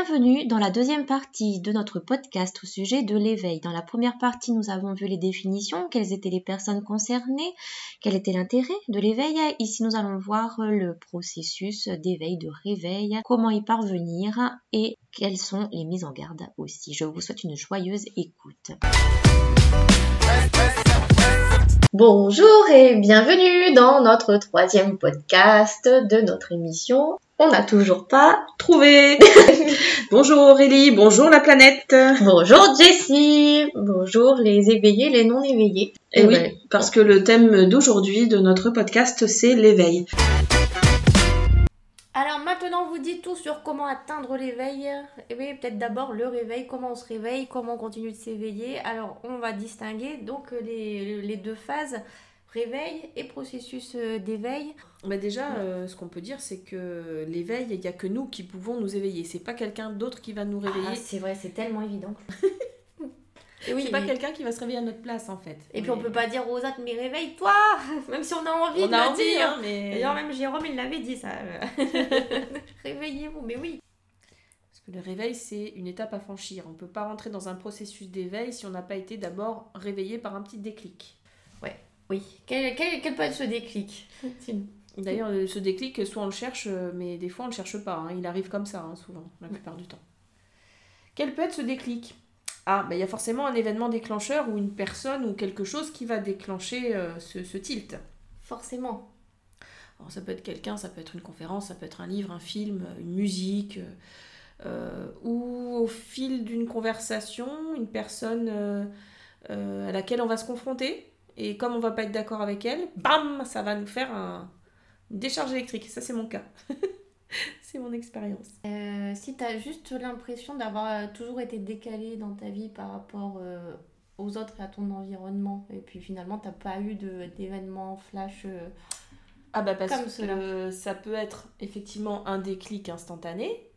Bienvenue dans la deuxième partie de notre podcast au sujet de l'éveil. Dans la première partie, nous avons vu les définitions, quelles étaient les personnes concernées, quel était l'intérêt de l'éveil. Ici, nous allons voir le processus d'éveil, de réveil, comment y parvenir et quelles sont les mises en garde aussi. Je vous souhaite une joyeuse écoute. Bonjour et bienvenue dans notre troisième podcast de notre émission. On n'a toujours pas trouvé. bonjour Aurélie, bonjour la planète. Bonjour Jessie, bonjour les éveillés, les non éveillés. Et, oui, parce que le thème d'aujourd'hui de notre podcast c'est l'éveil. Alors maintenant, on vous dit tout sur comment atteindre l'éveil. Et eh oui, peut-être d'abord le réveil, comment on se réveille, comment on continue de s'éveiller. Alors, on va distinguer donc les, deux phases réveil et processus euh, d'éveil. Bah déjà, euh, ce qu'on peut dire, c'est que l'éveil, il n'y a que nous qui pouvons nous éveiller. C'est pas quelqu'un d'autre qui va nous réveiller. Ah, c'est vrai, c'est tellement évident. oui, c'est pas quelqu'un qui va se réveiller à notre place en fait. Et puis on peut pas dire aux autres mais réveille-toi Même si on a envie on de a le dire. Hein, mais... D'ailleurs même Jérôme il l'avait dit ça. Réveillez-vous, mais oui. Parce que le réveil c'est une étape à franchir. On peut pas rentrer dans un processus d'éveil si on n'a pas été d'abord réveillé par un petit déclic. Oui. Quel, quel, peut être ce déclic D'ailleurs, euh, ce déclic, soit on le cherche, euh, mais des fois on le cherche pas. Hein. Il arrive comme ça, hein, souvent, la plupart du temps. Quel peut être ce déclic? Ah, ben, il y a forcément un événement déclencheur ou une personne ou quelque chose qui va déclencher euh, ce, tilt. Forcément. Alors, ça peut être quelqu'un, ça peut être une conférence, ça peut être un livre, un film, une musique, euh, ou au fil d'une conversation, une personne euh, à laquelle on va se confronter, et comme on va pas être d'accord avec elle, bam, ça va nous faire un, une décharge électrique. Ça, c'est mon cas. c'est mon expérience. Euh, si tu as juste l'impression d'avoir euh, toujours été décalé dans ta vie par rapport euh, aux autres et à ton environnement, et puis finalement tu pas eu d'événements flash. ah bah parce que ça peut être effectivement un déclic instantané,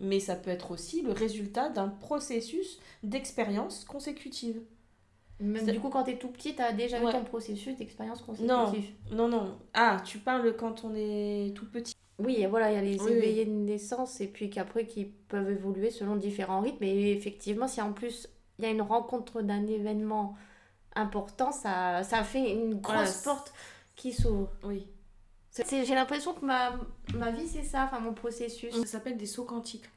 mais ça peut être aussi le résultat d'un processus d'expérience consécutive. Même du coup, quand tu es tout petit, tu as déjà eu ton processus d'expérience consécutive. Non, non, non. Ah, tu parles quand on est tout petit. Oui, voilà, il y a les éveillés de naissance et puis qu'après qui peuvent évoluer selon différents rythmes. Et effectivement, si en plus il y a une rencontre d'un événement important, ça, ça fait une grosse porte qui s'ouvre. Oui. J'ai l'impression que ma, ma vie, c'est ça, enfin mon processus. Ça s'appelle des sauts quantiques.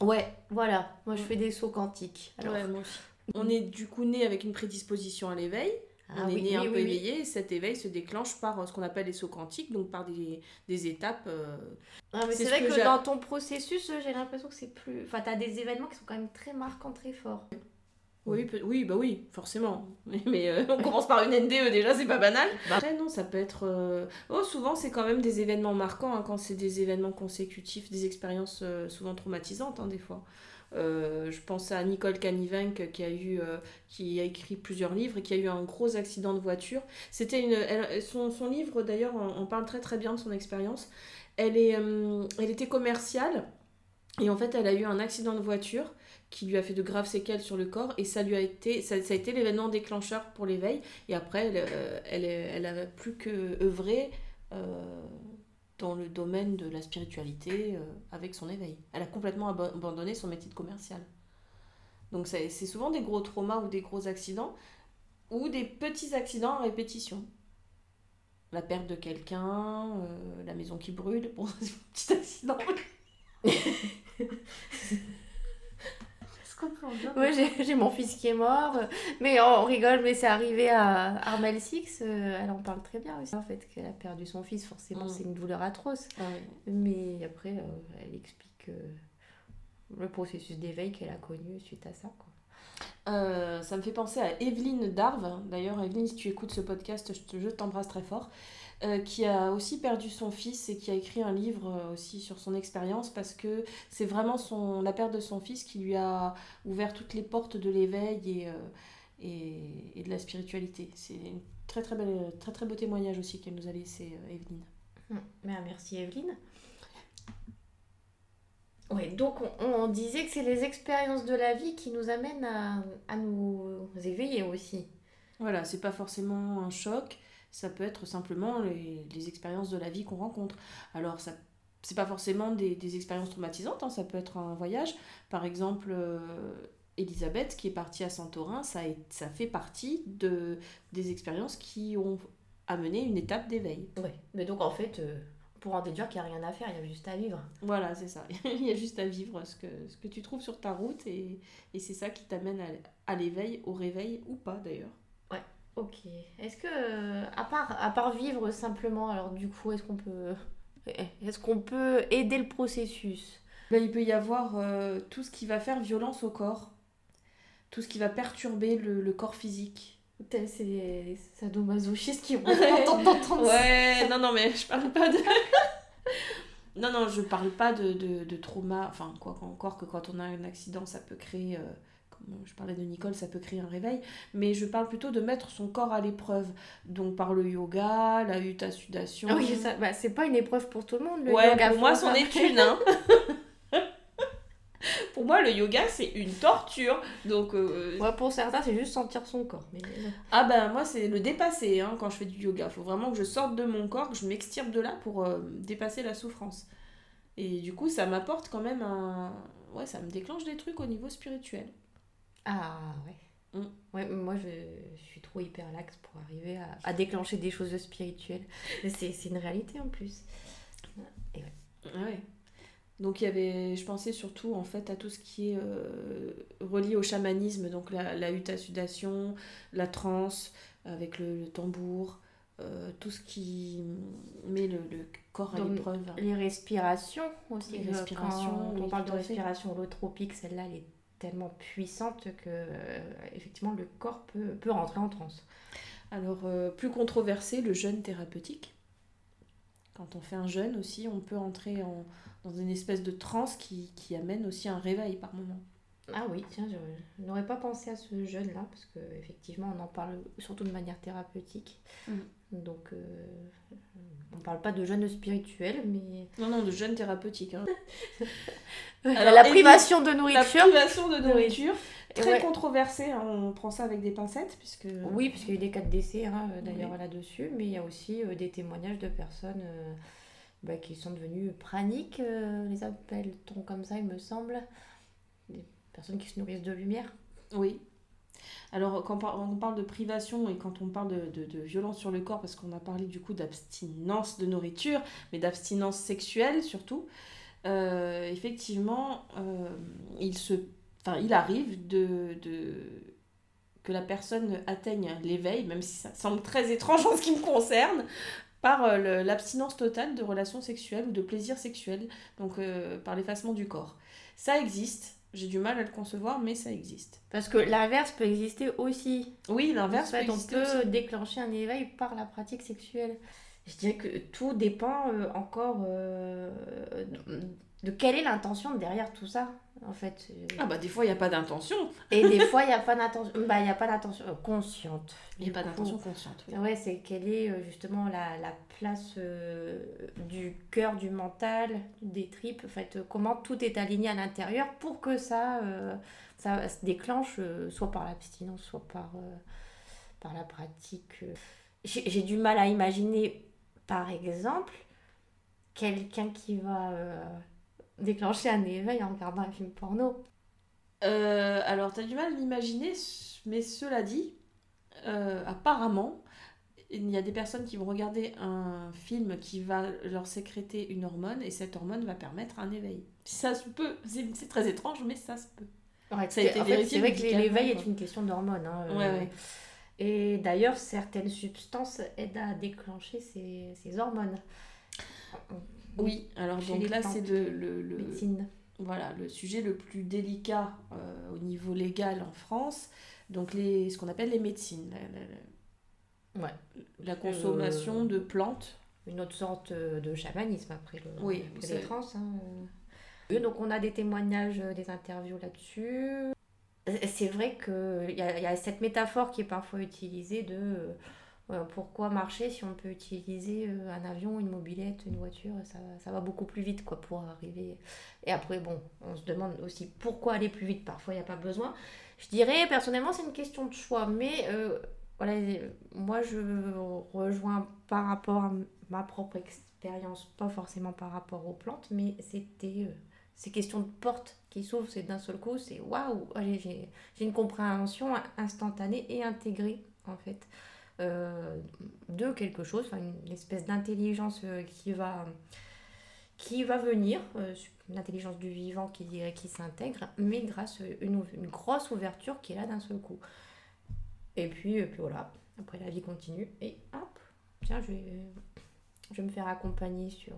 Ouais, voilà. Moi, je fais des sauts quantiques. Alors, moi aussi. On est du coup né avec une prédisposition à l'éveil. Ah on est né un peu éveillé, cet éveil se déclenche par euh, ce qu'on appelle les sauts quantiques, donc par des, des étapes. Euh, ah, c'est vrai que, dans ton processus, j'ai l'impression que c'est plus. Enfin, tu as des événements qui sont quand même très marquants, très forts. Oui, oui, bah oui, forcément. Mais, euh, on commence par une NDE déjà, c'est pas banal. Bah, après, non, ça peut être. Oh, souvent, c'est quand même des événements marquants, hein, quand c'est des événements consécutifs, des expériences souvent traumatisantes, hein, des fois. Euh, je pense à Nicole Canivank qui a, eu, euh, qui a écrit plusieurs livres et qui a eu un gros accident de voiture. C'était une, son, son, livre, d'ailleurs, on, parle très très bien de son expérience. Elle, est, euh, elle était commerciale et en fait, elle a eu un accident de voiture qui lui a fait de graves séquelles sur le corps et ça lui a été ça, a été l'événement déclencheur pour l'éveil et après elle, elle, elle, a plus que œuvré dans le domaine de la spiritualité euh, avec son éveil. Elle a complètement abandonné son métier de commercial. Donc c'est souvent des gros traumas ou des gros accidents ou des petits accidents en répétition. La perte de quelqu'un, euh, la maison qui brûle, bon, c'est un petit accident. Ouais, j'ai mon fils qui est mort. Mais on rigole, mais c'est arrivé à Armel Six. Euh, elle en parle très bien aussi. En fait, qu'elle a perdu son fils, forcément, mm. c'est une douleur atroce. Ah mais après, euh, elle explique euh, le processus d'éveil qu'elle a connu suite à ça. Quoi. ça me fait penser à Evelyne Darve. D'ailleurs, Evelyne, si tu écoutes ce podcast, je t'embrasse très fort. Euh, qui a aussi perdu son fils et qui a écrit un livre euh, aussi sur son expérience parce que c'est vraiment son, la perte de son fils qui lui a ouvert toutes les portes de l'éveil et, euh, et, et, de la spiritualité. C'est un très très, belle, très très beau témoignage aussi qu'elle nous a laissé, Evelyne. Hum, merci Evelyne. Oui, donc on, on, disait que c'est les expériences de la vie qui nous amènent à, à nous éveiller aussi. Voilà, c'est pas forcément un choc, ça peut être simplement les, expériences de la vie qu'on rencontre. Alors ça, c'est pas forcément des, expériences traumatisantes, hein, ça peut être un voyage. Par exemple, euh, Elisabeth qui est partie à Santorin, ça, ça fait partie de, des expériences qui ont amené une étape d'éveil. Oui, mais donc en fait, euh, pour en déduire qu'il n'y a rien à faire, il y a juste à vivre. Voilà, c'est ça. il y a juste à vivre ce que, ce que tu trouves sur ta route et, et c'est ça qui t'amène à, à l'éveil, au réveil ou pas d'ailleurs. Ok. Est-ce que, à part, à part vivre simplement, alors du coup, est-ce qu'on peut, est-ce qu'on peut aider le processus? Ben, Il peut y avoir euh, tout ce qui va faire violence au corps, tout ce qui va perturber le, le corps physique. C'est les sadomasochistes qui vont Ouais, non, non, mais je parle pas de. non, non, je parle pas de, de, de, trauma. Enfin, quoi encore que quand on a un accident, ça peut créer. Euh, comme je parlais de Nicole, ça peut créer un réveil. Mais je parle plutôt de mettre son corps à l'épreuve. Donc par le yoga, la utah sudation. Ah oui, ça, bah, c'est pas une épreuve pour tout le monde, le ouais, Pour moi, c'en est une, hein. pour moi, le yoga, c'est une torture. Donc, euh, pour certains, c'est juste sentir son corps. Mais... Ah ben, moi, c'est le dépasser hein, quand je fais du yoga. Il faut vraiment que je sorte de mon corps, que je m'extirpe de là pour euh, dépasser la souffrance. Et du coup, ça m'apporte quand même un... Ouais, ça me déclenche des trucs au niveau spirituel. Ah ouais. Mm. Ouais, moi je, je, suis trop hyper laxe pour arriver à, à déclencher des choses spirituelles. C'est une réalité en plus. Et ouais. Ah ouais. Donc il y avait, je pensais surtout en fait à tout ce qui est euh, relié au chamanisme, donc la, la sudation, la transe avec le, tambour, euh, tout ce qui met le, corps à l'épreuve. Les respirations aussi. Les respirations, quand on parle de respiration holotropique, celle-là elle est tellement puissante que euh, effectivement le corps peut, rentrer en transe. Alors plus controversé, le jeûne thérapeutique. Quand on fait un jeûne aussi, on peut entrer en dans une espèce de transe qui, qui amène aussi un réveil par moment. Ah oui, tiens, je, n'aurais pas pensé à ce jeûne-là, parce qu'effectivement, on en parle surtout de manière thérapeutique. Mm. Donc, euh, on parle pas de jeûne spirituel, mais... Non, non, de jeûne thérapeutique. Hein. Alors, la privation de nourriture. La privation de nourriture, très controversée, hein, on prend ça avec des pincettes, puisque... Oui, puisqu'il y a eu des cas de décès, hein, d'ailleurs, là-dessus, mais il y a aussi euh, des témoignages de personnes... Euh, bah, qui sont devenus praniques, euh, les appelle-t-on comme ça, il me semble. Des personnes qui se nourrissent de lumière. Oui. Alors, quand on parle de privation et quand on parle de, de, violence sur le corps, parce qu'on a parlé du coup d'abstinence de nourriture, mais d'abstinence sexuelle surtout, euh, effectivement, euh, il, se, il arrive de, de, que la personne atteigne l'éveil, même si ça semble très étrange en ce qui me concerne, par euh, l'abstinence totale de relations sexuelles ou de plaisir sexuel, donc par l'effacement du corps. Ça existe, j'ai du mal à le concevoir, mais ça existe. Parce que l'inverse peut exister aussi. Oui, l'inverse peut exister On peut déclencher un éveil par la pratique sexuelle. Je dirais que tout dépend euh, encore de quelle est l'intention derrière tout ça en fait ah bah des fois il n'y a pas d'intention. Et des fois il n'y a pas d'intention bah il y a pas d'intention euh, consciente. Il n'y a pas d'intention consciente oui. ouais c'est quelle est euh, justement la, la place euh, du cœur du mental des tripes en fait comment tout est aligné à l'intérieur pour que ça ça se déclenche soit par l'abstinence soit par par la pratique j'ai du mal à imaginer par exemple quelqu'un qui va déclencher un éveil en regardant un film porno euh, Alors, t'as du mal à l'imaginer, mais cela dit, euh, apparemment, il y a des personnes qui vont regarder un film qui va leur sécréter une hormone et cette hormone va permettre un éveil. Ça se peut, c'est très étrange, mais ça se peut. c'est vrai que l'éveil est une question d'hormones. Hein, euh, et d'ailleurs, certaines substances aident à déclencher ces, ces hormones. Oui, alors donc là c'est le, le, voilà, le sujet le plus délicat euh, au niveau légal en France, donc les, ce qu'on appelle les médecines. La, ouais. la consommation de plantes. Une autre sorte euh, de chamanisme après, le, oui, les trans. Hein. Donc on a des témoignages, euh, des interviews là-dessus. C'est vrai qu'il y, y a cette métaphore qui est parfois utilisée de pourquoi marcher si on peut utiliser euh, un avion, une mobilette, une voiture, ça, ça, va beaucoup plus vite quoi pour arriver. Et après, bon, on se demande aussi pourquoi aller plus vite, parfois il n'y a pas besoin. Je dirais personnellement c'est une question de choix, mais euh, voilà, moi je rejoins par rapport à ma propre expérience pas forcément par rapport aux plantes, mais c'était euh, ces questions de porte qui s'ouvrent, c'est d'un seul coup, c'est waouh, j'ai une compréhension instantanée et intégrée en fait euh, de quelque chose, une espèce d'intelligence euh, qui va venir, l'intelligence du vivant qui, qui s'intègre, mais grâce à une, grosse ouverture qui est là d'un seul coup. Et puis, voilà, après la vie continue, et hop, tiens, je vais me faire accompagner euh,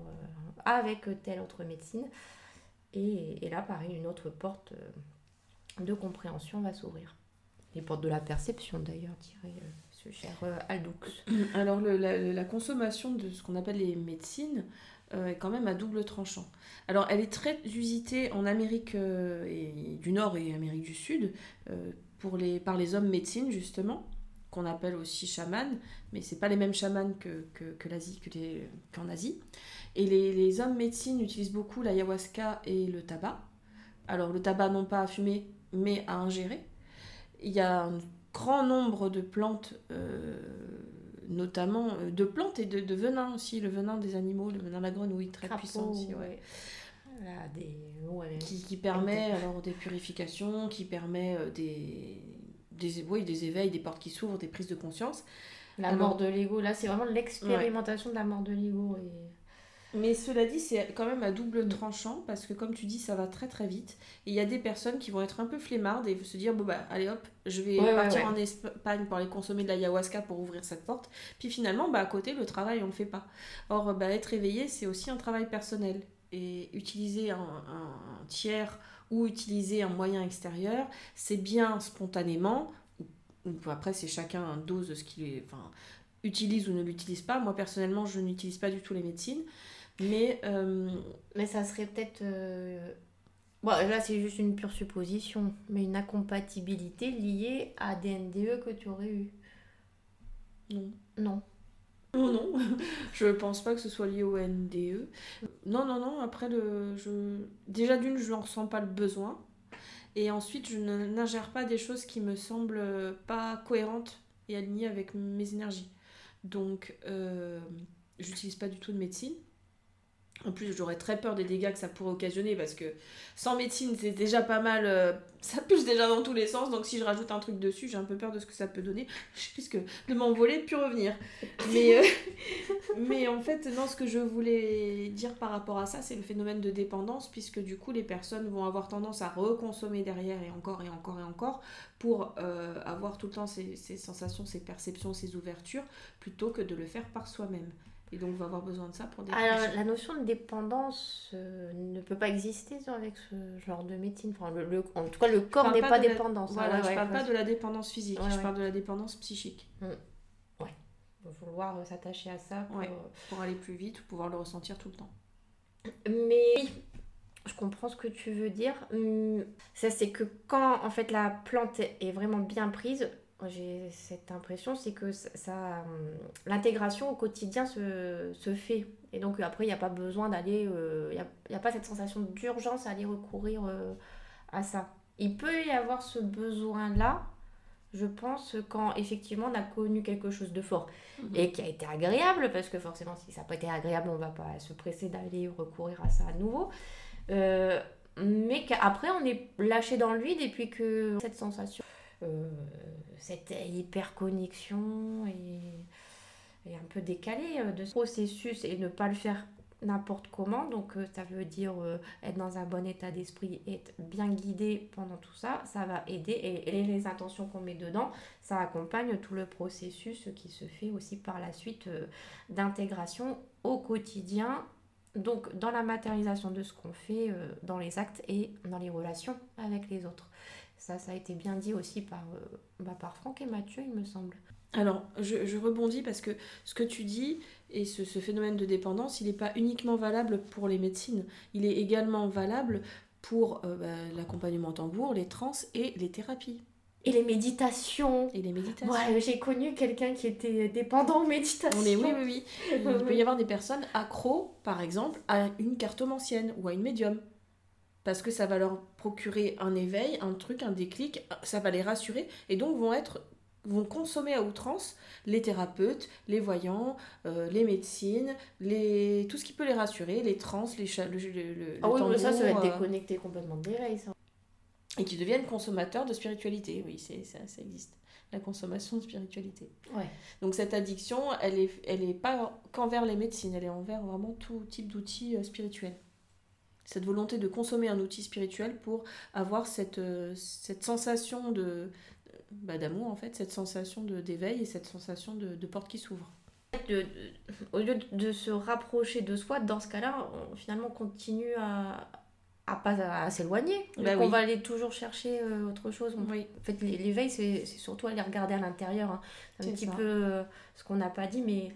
avec telle autre médecine. Et, là, pareil, une autre porte euh, de compréhension va s'ouvrir. Les portes de la perception, d'ailleurs, dirait euh, cher Aldous. Alors, le, la, consommation de ce qu'on appelle les médecines est quand même à double tranchant. Alors, elle est très usitée en Amérique et, du Nord et Amérique du Sud par les hommes médecines, justement qu'on appelle aussi chaman, mais c'est pas les mêmes chamans que, que, que l'Asie, que qu'en Asie. Et les, hommes médecine utilisent beaucoup l'ayahuasca et le tabac. Alors le tabac non pas à fumer, mais à ingérer. Il y a grand nombre de plantes, euh, notamment euh, de plantes et de, de venin aussi, le venin des animaux, le venin de la grenouille, très puissant aussi. Ouais. des... Qui, qui, permet alors des purifications, qui permet euh, des, des, oui, des éveils, des portes qui s'ouvrent, des prises de conscience. La mort de l'ego, là c'est vraiment l'expérimentation de la mort de l'ego. Et... Mais cela dit, c'est quand même à double mm. tranchant parce que comme tu dis, ça va très très vite. Et il y a des personnes qui vont être un peu flemmardes et se dire, bon bah allez hop, je vais partir en Espagne pour aller consommer de l'ayahuasca pour ouvrir cette porte. Puis finalement, bah à côté, le travail, on le fait pas. Or, bah, être éveillé, c'est aussi un travail personnel. Et utiliser un, un tiers ou utiliser un moyen extérieur, c'est bien spontanément, ou, après c'est chacun dose ce qu'il enfin, utilise ou ne l'utilise pas. Moi personnellement, je n'utilise pas du tout les médecines, mais... Euh, mais ça serait peut-être... Euh, bon, là c'est juste une pure supposition, mais une incompatibilité liée à des NDE que tu aurais eu. Non. Non. Non, non, je pense pas que ce soit lié au NDE. Non, non, non, après, le, je... déjà d'une, je n'en ressens pas le besoin. Et ensuite, je n'ingère pas des choses qui me semblent pas cohérentes et alignées avec mes énergies. Donc, euh, j'utilise pas du tout de médecine. En plus, j'aurais très peur des dégâts que ça pourrait occasionner parce que sans médecine, c'est déjà pas mal. Euh, ça pulse déjà dans tous les sens. Donc, si je rajoute un truc dessus, j'ai un peu peur de ce que ça peut donner. Puisque de m'envoler, puis revenir. Mais, euh, mais en fait, non, ce que je voulais dire par rapport à ça, c'est le phénomène de dépendance. Puisque du coup, les personnes vont avoir tendance à reconsommer derrière et encore et encore et encore pour euh, avoir tout le temps ces sensations, ces perceptions, ces ouvertures, plutôt que de le faire par soi-même. Et donc, on va avoir besoin de ça pour déclencher. Alors, la notion de dépendance euh, ne peut pas exister avec ce genre de médecine. Enfin, le, en tout cas, le corps n'est pas, dépendant. Voilà, je parle pas de la dépendance physique, je parle de la dépendance psychique. Mmh. Ouais. vouloir euh, s'attacher à ça pour... Euh, pour aller plus vite, pouvoir le ressentir tout le temps. Mais je comprends ce que tu veux dire. Mmh, ça, c'est que quand en fait la plante est vraiment bien prise, j'ai cette impression, c'est que ça, hum, l'intégration au quotidien se, se, fait. Et donc après, il n'y a pas besoin d'aller, euh, il n'y a, a, pas cette sensation d'urgence à aller recourir euh, à ça. Il peut y avoir ce besoin-là, je pense, quand effectivement on a connu quelque chose de fort mhm. et qui a été agréable, parce que forcément, si ça n'a pas été agréable, on ne va pas se presser d'aller recourir à ça à nouveau. Euh, mais qu'après, on est lâché dans le vide et puis que cette sensation euh, cette hyper connexion et, un peu décalée euh, de ce processus et ne pas le faire n'importe comment. Donc euh, ça veut dire être dans un bon état d'esprit, être bien guidé pendant tout ça, ça va aider. Et, les intentions qu'on met dedans, ça accompagne tout le processus qui se fait aussi par la suite d'intégration au quotidien. Donc dans la matérialisation de ce qu'on fait dans les actes et dans les relations avec les autres. Ça, ça a été bien dit aussi par, euh, bah, par Franck et Mathieu, il me semble. Alors, je, je, rebondis parce que ce que tu dis et ce, ce phénomène de dépendance, il n'est pas uniquement valable pour les médecines, il est également valable pour euh, bah, l'accompagnement en tambour, les trans et les thérapies. Et les méditations. Et les méditations. Ouais, j'ai connu quelqu'un qui était dépendant aux méditations. oui, oui, oui. Il peut y avoir des personnes accros, par exemple, à une cartomancienne ou à une médium parce que ça va leur procurer un éveil, un truc, un déclic, ça va les rassurer et donc vont être vont consommer à outrance les thérapeutes, les voyants, euh, les médecines, les... tout ce qui peut les rassurer, les trans, les le, le, le, Ah oui, mais ça, ça va être déconnecté complètement des réveils, ça. Et qui deviennent consommateurs de spiritualité, oui, c'est, ça, ça existe la consommation de spiritualité. Ouais. Donc cette addiction, elle est, elle est pas qu'envers les médecines, elle est envers vraiment tout type d'outils euh, spirituels. Cette volonté de consommer un outil spirituel pour avoir cette, euh, cette sensation de bah, d'amour en fait, cette sensation de d'éveil et cette sensation de, de porte qui s'ouvre. Au lieu de se rapprocher de soi, dans ce cas-là, on finalement continue à, à pas à, s'éloigner. Bah on va aller toujours chercher euh, autre chose. Oui. En fait, l'éveil, c'est surtout aller regarder à l'intérieur. Hein. C'est un petit peu euh, ce qu'on n'a pas dit, mais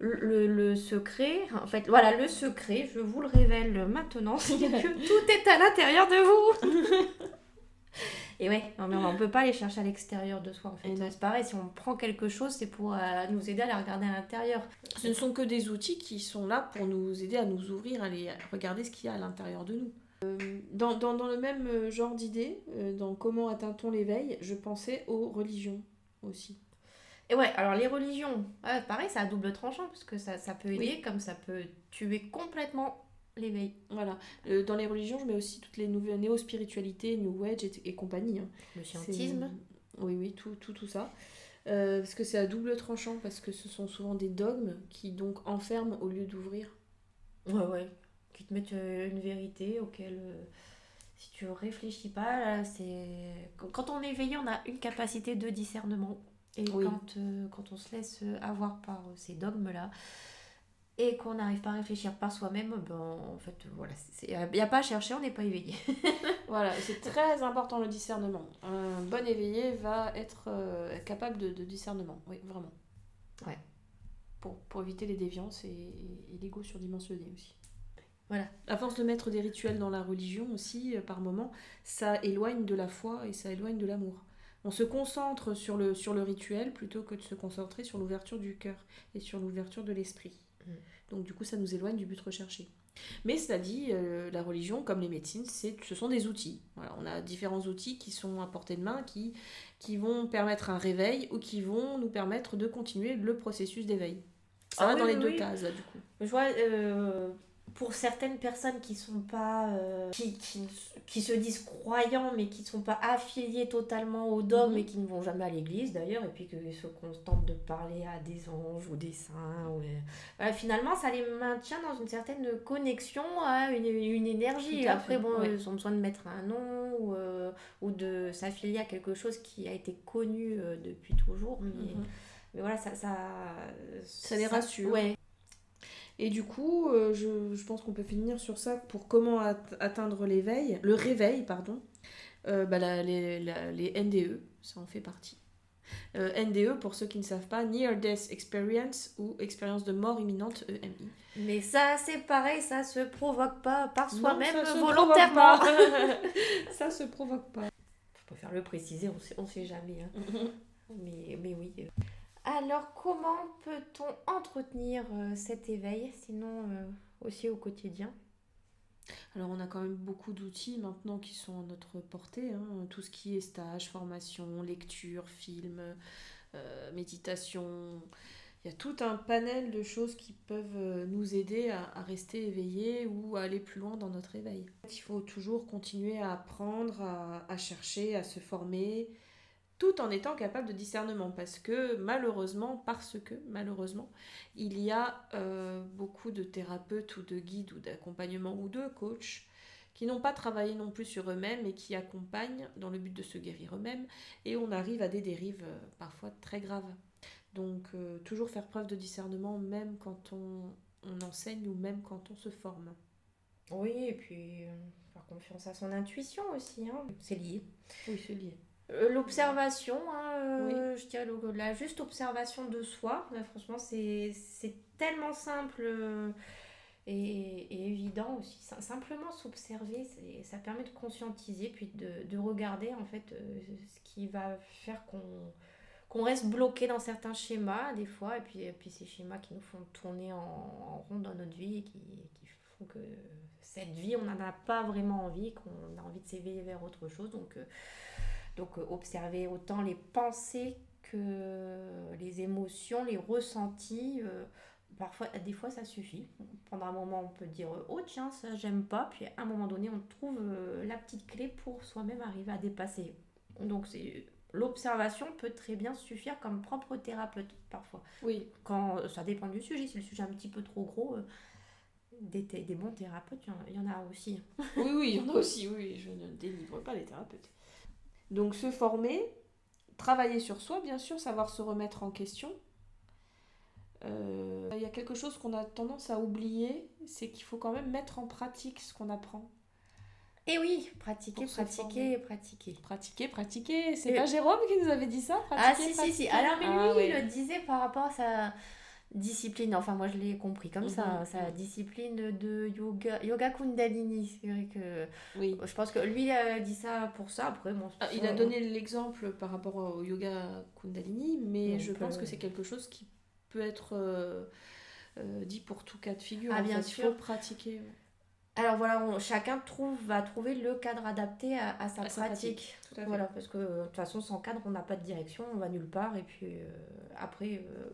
le, le, secret, en fait, voilà, le secret, je vous le révèle maintenant, c'est que tout est à l'intérieur de vous. Et ouais, non, mais on ne peut pas aller chercher à l'extérieur de soi en fait. C'est pareil, si on prend quelque chose, c'est pour euh, nous aider à la regarder à l'intérieur. Ce ne sont que des outils qui sont là pour nous aider à nous ouvrir, à aller regarder ce qu'il y a à l'intérieur de nous. Euh, dans, dans, dans, le même genre d'idée, euh, dans comment atteint-on l'éveil, je pensais aux religions aussi. Et ouais, alors les religions, pareil, ça a double tranchant, parce que ça, ça peut aider comme ça peut tuer complètement l'éveil. Voilà. dans les religions, je mets aussi toutes les nouvelles néo-spiritualités, New Age et, compagnie. Hein. Le scientisme. Oui, oui, tout, tout, tout ça. parce que c'est à double tranchant, parce que ce sont souvent des dogmes qui donc enferment au lieu d'ouvrir. Ouais, ouais qui te mettent euh, une vérité auquel euh, si tu réfléchis pas, c'est quand on est éveillé, on a une capacité de discernement. Et quand, euh, quand on se laisse avoir par ces dogmes-là, et qu'on n'arrive pas à réfléchir par soi-même, ben, en fait, voilà, il n'y a pas à chercher, on n'est pas éveillé. voilà, c'est très important le discernement. Un bon éveillé va être capable de, discernement, oui, vraiment. Ouais. Pour, pour éviter les déviances et, et l'ego surdimensionné aussi. Voilà. À force de mettre des rituels dans la religion aussi, euh, par moment, ça éloigne de la foi et ça éloigne de l'amour. On se concentre sur le, sur le rituel plutôt que de se concentrer sur l'ouverture du cœur et sur l'ouverture de l'esprit. Mm. Donc du coup, ça nous éloigne du but recherché. Mais cela dit, euh, la religion, comme les médecines, ce sont des outils. on a différents outils qui sont à portée de main, qui, qui vont permettre un réveil ou qui vont nous permettre de continuer le processus d'éveil. Ça ah va dans les deux cases, là, du coup. Je vois, euh, pour certaines personnes qui sont pas euh, qui, qui, qui, se disent croyants mais qui sont pas affiliés totalement au dogme mhm. et qui ne vont jamais à l'église d'ailleurs et puis qu'ils se contentent de parler à des anges ou des saints ou... Euh, finalement ça les maintient dans une certaine connexion à une, une énergie après bon ils ont besoin de mettre un nom ou, euh, ou de s'affilier à quelque chose qui a été connu depuis toujours mais, mhm. mais voilà ça ça, ça les rassure ouais et du coup, euh, je, je, pense qu'on peut finir sur ça pour comment atteindre l'éveil, le réveil, pardon. Euh, bah, les, les, NDE, ça en fait partie. Euh, NDE, pour ceux qui ne savent pas, Near Death Experience ou expérience de mort imminente, EMI. Mais ça, c'est pareil, ça se provoque pas par soi-même volontairement. ça se provoque pas. Faut faire le préciser, on sait, on sait jamais. Hein. mais, mais oui. Alors, comment peut-on entretenir euh, cet éveil, sinon euh, aussi au quotidien? Alors on a quand même beaucoup d'outils maintenant qui sont à notre portée, hein. tout ce qui est stage, formation, lecture, film, euh, méditation. Il y a tout un panel de choses qui peuvent nous aider à, rester éveillés ou à aller plus loin dans notre éveil. Il faut toujours continuer à apprendre, à chercher, à se former, tout en étant capable de discernement parce que malheureusement, parce que malheureusement, il y a euh, beaucoup de thérapeutes ou de guides ou d'accompagnement ou de coachs qui n'ont pas travaillé non plus sur eux-mêmes et qui accompagnent dans le but de se guérir eux-mêmes et on arrive à des dérives euh, parfois très graves. Donc euh, toujours faire preuve de discernement même quand on, enseigne ou même quand on se forme. Oui, et puis faire confiance à son intuition aussi, hein. c'est lié. Oui, c'est lié. Euh, l'observation, hein, euh, je dirais la juste observation de soi, franchement c'est tellement simple euh, et, évident aussi. Simplement s'observer, ça permet de conscientiser, puis de, regarder en fait ce qui va faire qu'on reste bloqué dans certains schémas des fois, et puis, et puis ces schémas qui nous font tourner en, rond dans notre vie et qui, qui font que cette vie, on n'en a pas vraiment envie, qu'on a envie de s'éveiller vers autre chose. Donc donc euh, observer autant les pensées que les émotions, les ressentis, euh, parfois, des fois ça suffit. Pendant un moment, on peut dire oh tiens, ça j'aime pas, puis à un moment donné, on trouve euh, la petite clé pour soi-même arriver à dépasser. Donc c'est l'observation peut très bien suffire comme propre thérapeute parfois. Oui. Quand ça dépend du sujet, si le sujet est un petit peu trop gros, euh, des, des bons thérapeutes, il y, en a aussi. oui, oui, il y en a aussi, oui, je ne délivre pas les thérapeutes. Donc se former, travailler sur soi, bien sûr, savoir se remettre en question. Euh, il y a quelque chose qu'on a tendance à oublier, c'est qu'il faut quand même mettre en pratique ce qu'on apprend. Et eh oui, pratiquer, pratiquer, pratiquer. Pratiquer, pratiquer. C'est pas Jérôme qui nous avait dit ça Ah si, si, si. Alors, mais ah lui, il le disait par rapport à sa discipline. Enfin, moi, je l'ai compris comme ça. Mhm, sa mhm. discipline de yoga, yoga kundalini. C'est vrai que... Oui. Je pense que lui a dit ça pour ça. Après, bon, ah, il a donné l'exemple par rapport au yoga kundalini, mais je pense que c'est quelque chose qui peut être... Euh, euh, dit pour tout cas de figure. Ah, bien sûr. Il faut pratiquer. Alors voilà, chacun trouve, va trouver le cadre adapté à, sa, pratique. Voilà, parce que de toute façon, sans cadre, on n'a pas de direction, on va nulle part. Et puis euh, après, euh,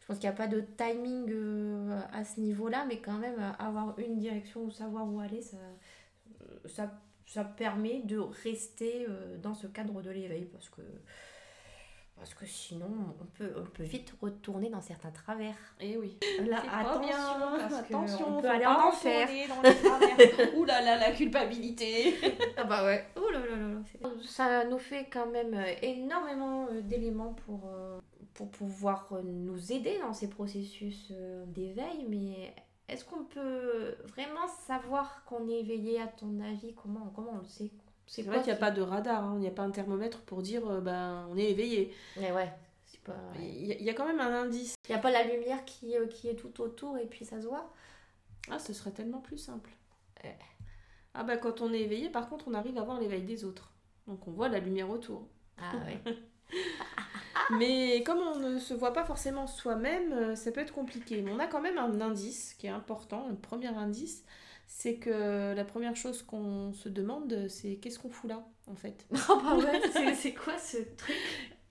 je pense qu'il n'y a pas de timing euh, à ce niveau-là, mais quand même, avoir une direction ou savoir où aller, ça, ça, ça permet de rester dans ce cadre de l'éveil. Parce que parce que sinon, on peut, on peut vite retourner dans certains travers. Et eh oui. Là, attention, parce attention, on peut aller en enfer. Dans les travers. Ouh là là, la culpabilité. ah bah ouais. Ouh là là là. Ça nous fait quand même euh, énormément euh, d'éléments pour, euh, pour pouvoir nous aider dans ces processus d'éveil, mais est-ce qu'on peut vraiment savoir qu'on est éveillé à ton avis? Comment, comment on le sait? C'est vrai qu'il n'y a pas de radar, hein. il n'y a pas un thermomètre pour dire euh, ben, on est éveillé. Mais ouais, c'est pas. Il y, a quand même un indice. Il n'y a pas la lumière qui, euh, qui est tout autour et puis ça se voit. Ah, ce serait tellement plus simple. Ah bah quand on est éveillé, par contre, on arrive à voir l'éveil des autres. Donc on voit la lumière autour. Ah ouais. Mais comme on ne se voit pas forcément soi-même, euh, ça peut être compliqué. Mais on a quand même un indice qui est important, un premier indice, c'est que la première chose qu'on se demande, c'est qu'est-ce qu'on fout là, en fait. Oh bah ouais, c'est quoi ce truc?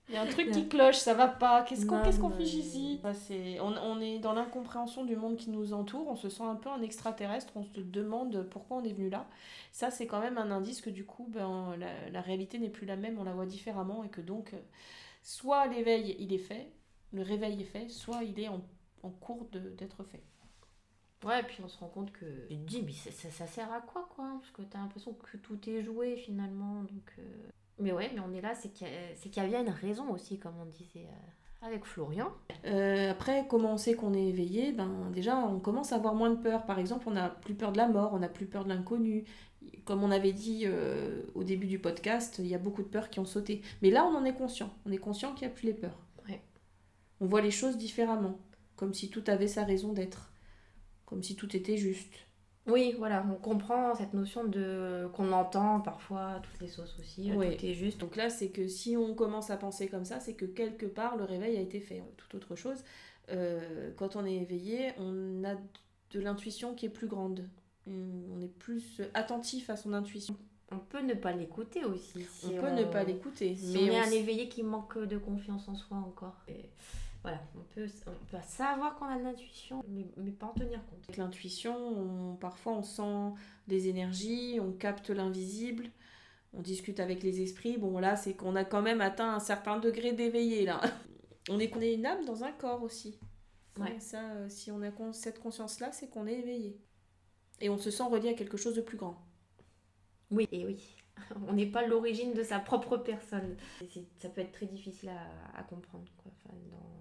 Il y a un truc qui cloche, ça va pas. Qu'est-ce qu'on qu'est-ce qu'on fiche ici? on, on, est dans l'incompréhension du monde qui nous entoure, on se sent un peu un extraterrestre, on se demande pourquoi on est venu là. Ça, c'est quand même un indice que du coup, ben, la, la réalité n'est plus la même, on la voit différemment et que donc, euh, soit l'éveil, il est fait, le réveil est fait, soit il est en, en cours d'être fait. Ouais, et puis on se rend compte que tu te dis, mais ça, ça, sert à quoi, quoi Parce que t'as l'impression que tout est joué finalement. Donc, euh. Mais ouais, mais on est là, c'est qu'il y, a... y, a une raison aussi, comme on disait euh, avec Florian. Euh, après, comment on sait qu'on est éveillé? Ben déjà, on commence à avoir moins de peur. Par exemple, on n'a plus peur de la mort, on n'a plus peur de l'inconnu. Comme on avait dit au début du podcast, il y a beaucoup de peurs qui ont sauté. Mais là, on en est conscient. On est conscient qu'il n'y a plus les peurs. Ouais. On voit les choses différemment, comme si tout avait sa raison d'être comme si tout était juste. Oui, voilà, on comprend cette notion de qu'on entend parfois toutes les sauces aussi, tout est juste. Donc là, c'est que si on commence à penser comme ça, c'est que quelque part le réveil a été fait. Tout autre chose, euh, quand on est éveillé, on a de l'intuition qui est plus grande. On est plus attentif à son intuition. On peut ne pas l'écouter aussi. on peut ne pas l'écouter. Si mais on est un éveillé qui manque de confiance en soi encore. Voilà, on peut, on peut savoir qu'on a de l'intuition, mais, mais, pas en tenir compte. Avec l'intuition, parfois on sent des énergies, on capte l'invisible, on discute avec les esprits. Bon, là, c'est qu'on a quand même atteint un certain degré d'éveillé, là. on est qu'on est une âme dans un corps aussi. Ouais. Ça, euh, si on a cette conscience-là, c'est qu'on est éveillé. Et on se sent relié à quelque chose de plus grand. Oui, et oui. On n'est pas l'origine de sa propre personne. Ça peut être très difficile à, à comprendre. Quoi. Enfin, dans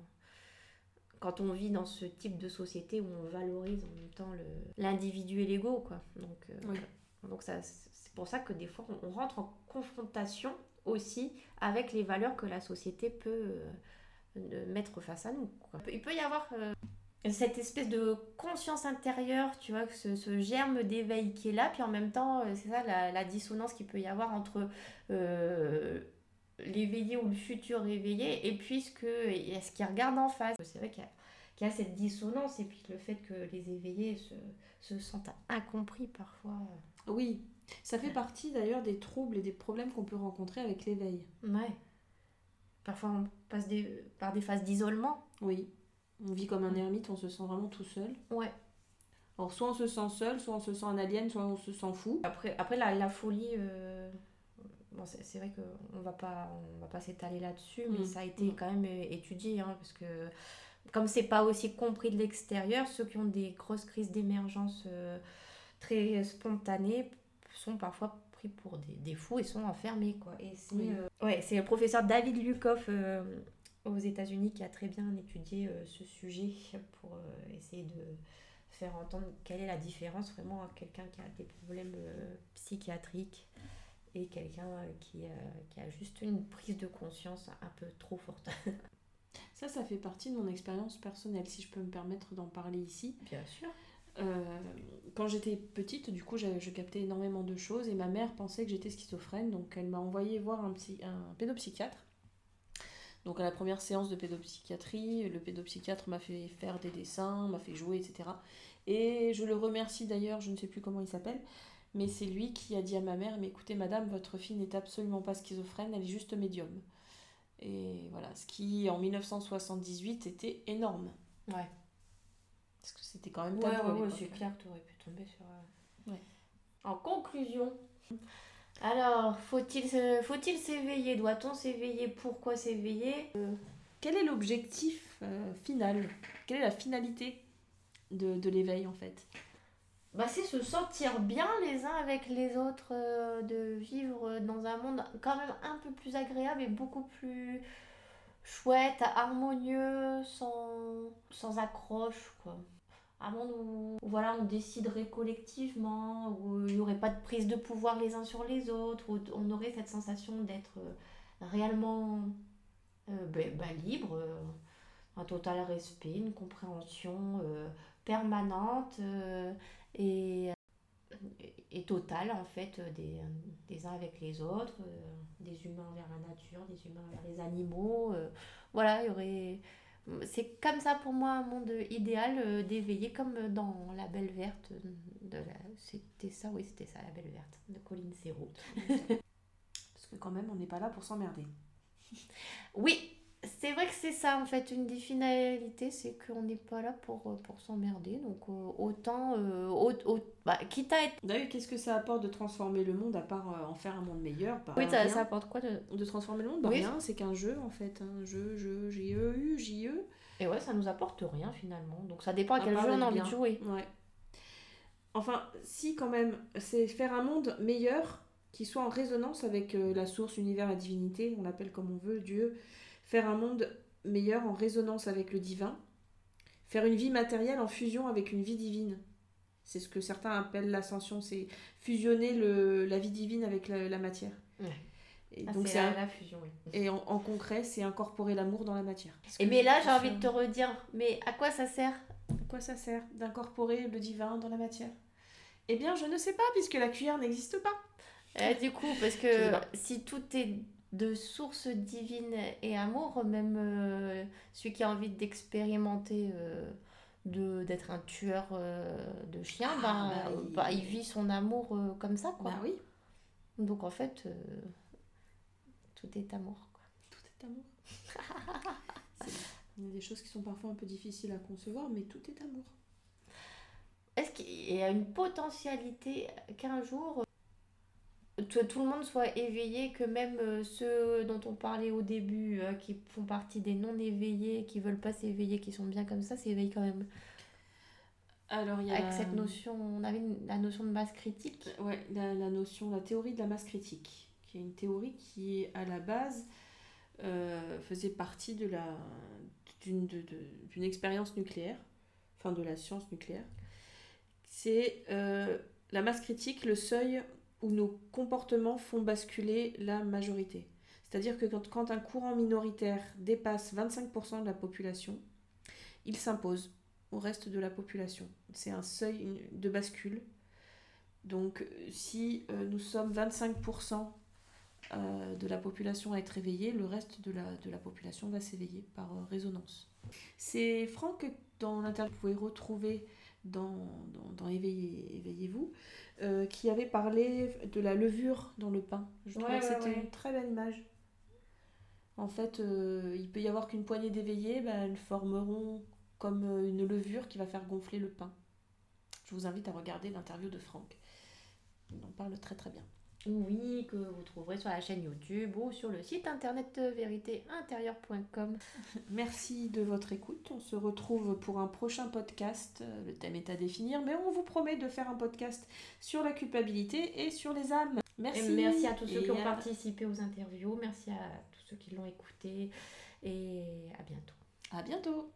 quand on vit dans ce type de société où on valorise en même temps l'individu et l'ego quoi. Donc euh, donc ça c'est pour ça que des fois on, rentre en confrontation aussi avec les valeurs que la société peut euh, mettre face à nous il peut y avoir euh, cette espèce de conscience intérieure, tu vois, ce, germe d'éveil qui est là, puis en même temps, c'est ça la, dissonance qu'il peut y avoir entre l'éveillé ou le futur réveillé, et puisque ce qui regarde en face. C'est vrai qu'il y, a cette dissonance, et puis le fait que les éveillés se, sentent incompris parfois. Oui, ça fait partie d'ailleurs des troubles et des problèmes qu'on peut rencontrer avec l'éveil. Ouais. parfois on passe des, par des phases d'isolement. Oui. On vit comme un ermite, on se sent vraiment tout seul. Ouais. Alors soit on se sent seul, soit on se sent un alien, soit on se sent fou. Après, après la, la folie, euh, bon, c'est vrai qu'on va pas, on va pas s'étaler là-dessus, mais Mm. ça a été Mm. quand même euh, étudié, hein, parce que comme c'est pas aussi compris de l'extérieur, ceux qui ont des grosses crises d'émergence euh, très spontanées sont parfois pris pour des, des fous et sont enfermés. Quoi. Et c'est Oui. euh, ouais, c'est le professeur David Lukoff euh, aux États-Unis qui a très bien étudié ce sujet pour essayer de faire entendre quelle est la différence vraiment à quelqu'un qui a des problèmes psychiatriques et quelqu'un euh, qui, euh, qui a juste une prise de conscience un peu trop forte. Ça, ça fait partie de mon expérience personnelle, si je peux me permettre d'en parler ici. Bien sûr. Euh, quand j'étais petite, du coup, je captais énormément de choses et ma mère pensait que j'étais schizophrène, donc elle m'a envoyé voir un, psy, un pédopsychiatre. Donc à la première séance de pédopsychiatrie, le pédopsychiatre m'a fait faire des dessins, m'a fait jouer, etc. Et je le remercie d'ailleurs, je ne sais plus comment il s'appelle, mais c'est lui qui a dit à ma mère, mais écoutez madame, votre fille n'est absolument pas schizophrène, elle est juste médium. Et voilà, ce qui en 1978 était énorme. Ouais. Parce que c'était quand même Ouais, tabou ouais, ouais, c'est clair que tu aurais pu tomber sur. euh, Ouais. En conclusion. Alors, faut-il faut-il s'éveiller? Doit-on s'éveiller? Pourquoi s'éveiller? Quel est l'objectif euh, final? Quelle est la finalité de, de l'éveil en fait? Bah, C'est se sentir bien les uns avec les autres, euh, de vivre dans un monde quand même un peu plus agréable et beaucoup plus chouette, harmonieux, sans, sans accroche, quoi. Un monde où, voilà, on déciderait collectivement, où il n'y aurait pas de prise de pouvoir les uns sur les autres, où on aurait cette sensation d'être euh, réellement euh, ben, ben, libre, euh, un total respect, une compréhension euh, permanente euh, et, et totale en fait des, des uns avec les autres, euh, des humains vers la nature, des humains vers les animaux. euh, voilà, il y aurait c'est comme ça pour moi un monde idéal euh, d'éveiller comme dans La Belle Verte de la... c'était ça oui c'était ça La Belle Verte de Colline Serrault Parce que quand même on n'est pas là pour s'emmerder. oui c'est vrai que c'est ça en fait une des finalités c'est qu'on n'est pas là pour, euh, pour s'emmerder donc euh, autant euh, au, au- bah, quitte à être D'ailleurs, qu'est-ce que ça apporte de transformer le monde à part euh, en faire un monde meilleur? Bah, oui ça, apporte quoi de... De transformer le monde? Bah, Oui. Rien, c'est qu'un jeu en fait. Un jeu, jeu, J-E-U, J-E. et ouais ça nous apporte rien finalement donc ça dépend à À quel jeu on a envie de jouer Ouais. Enfin, si quand même, c'est faire un monde meilleur qui soit en résonance avec euh, la source, l'univers, la divinité, on l'appelle comme on veut, Dieu. Faire un monde meilleur en résonance avec le divin. Faire une vie matérielle en fusion avec une vie divine. C'est ce que certains appellent l'ascension, c'est fusionner le, la vie divine avec la, la matière. Ouais. Et Ah, donc c'est la, fusion oui et en, en concret, c'est incorporer l'amour dans la matière. Et mais là j'ai envie de te redire mais à quoi ça sert? À quoi ça sert d'incorporer le divin dans la matière? Eh bien, je ne sais pas, puisque la cuillère n'existe pas. Euh, du coup, parce que si tout est de source divine et amour, même euh, celui qui a envie d'expérimenter, euh, de d'être un tueur euh, de chiens, Ah, bah, bah, il- bah, il... vit son amour comme ça, quoi. Bah oui, Donc en fait, tout est amour. Quoi. tout est amour. Il y a des choses qui sont parfois un peu difficiles à concevoir, mais tout est amour. Est-ce qu'il y a une potentialité qu'un jour euh, tout, le monde soit éveillé, que même euh, ceux dont on parlait au début, euh, qui font partie des non-éveillés, qui veulent pas s'éveiller, qui sont bien comme ça, s'éveillent quand même Alors, il y a Avec cette notion, on avait la notion de masse critique. Ouais, la, la notion, la théorie de la masse critique, qui est une théorie qui, à la base, euh, faisait partie de la d'une de- de- d'une expérience nucléaire, enfin de la science nucléaire. C'est euh, la masse critique, le seuil où nos comportements font basculer la majorité. C'est-à-dire que quand, un courant minoritaire dépasse 25% de la population, il s'impose au reste de la population. C'est un seuil de bascule donc, euh, si euh, nous sommes 25% euh, de la population à être éveillée, le reste de la, population va s'éveiller par résonance. C'est Franck, dans l'interview que vous pouvez retrouver dans, dans, dans Éveillez- Éveillez-vous, euh, qui avait parlé de la levure dans le pain. Je Ouais, que ouais, c'était ouais. une très belle image. En fait, euh, il peut y avoir qu'une poignée d'éveillés, bah, elles formeront comme euh, une levure qui va faire gonfler le pain. Je vous invite à regarder l'interview de Franck. Il en parle très très bien. Oui, que vous trouverez sur la chaîne YouTube ou sur le site internet véritéintérieure.com. Merci de votre écoute. On se retrouve pour un prochain podcast. Le thème est à définir, mais on vous promet de faire un podcast sur la culpabilité et sur les âmes. Merci. merci à tous ceux qui ont participé aux interviews. Merci à tous ceux qui l'ont écouté. Et à bientôt. À bientôt.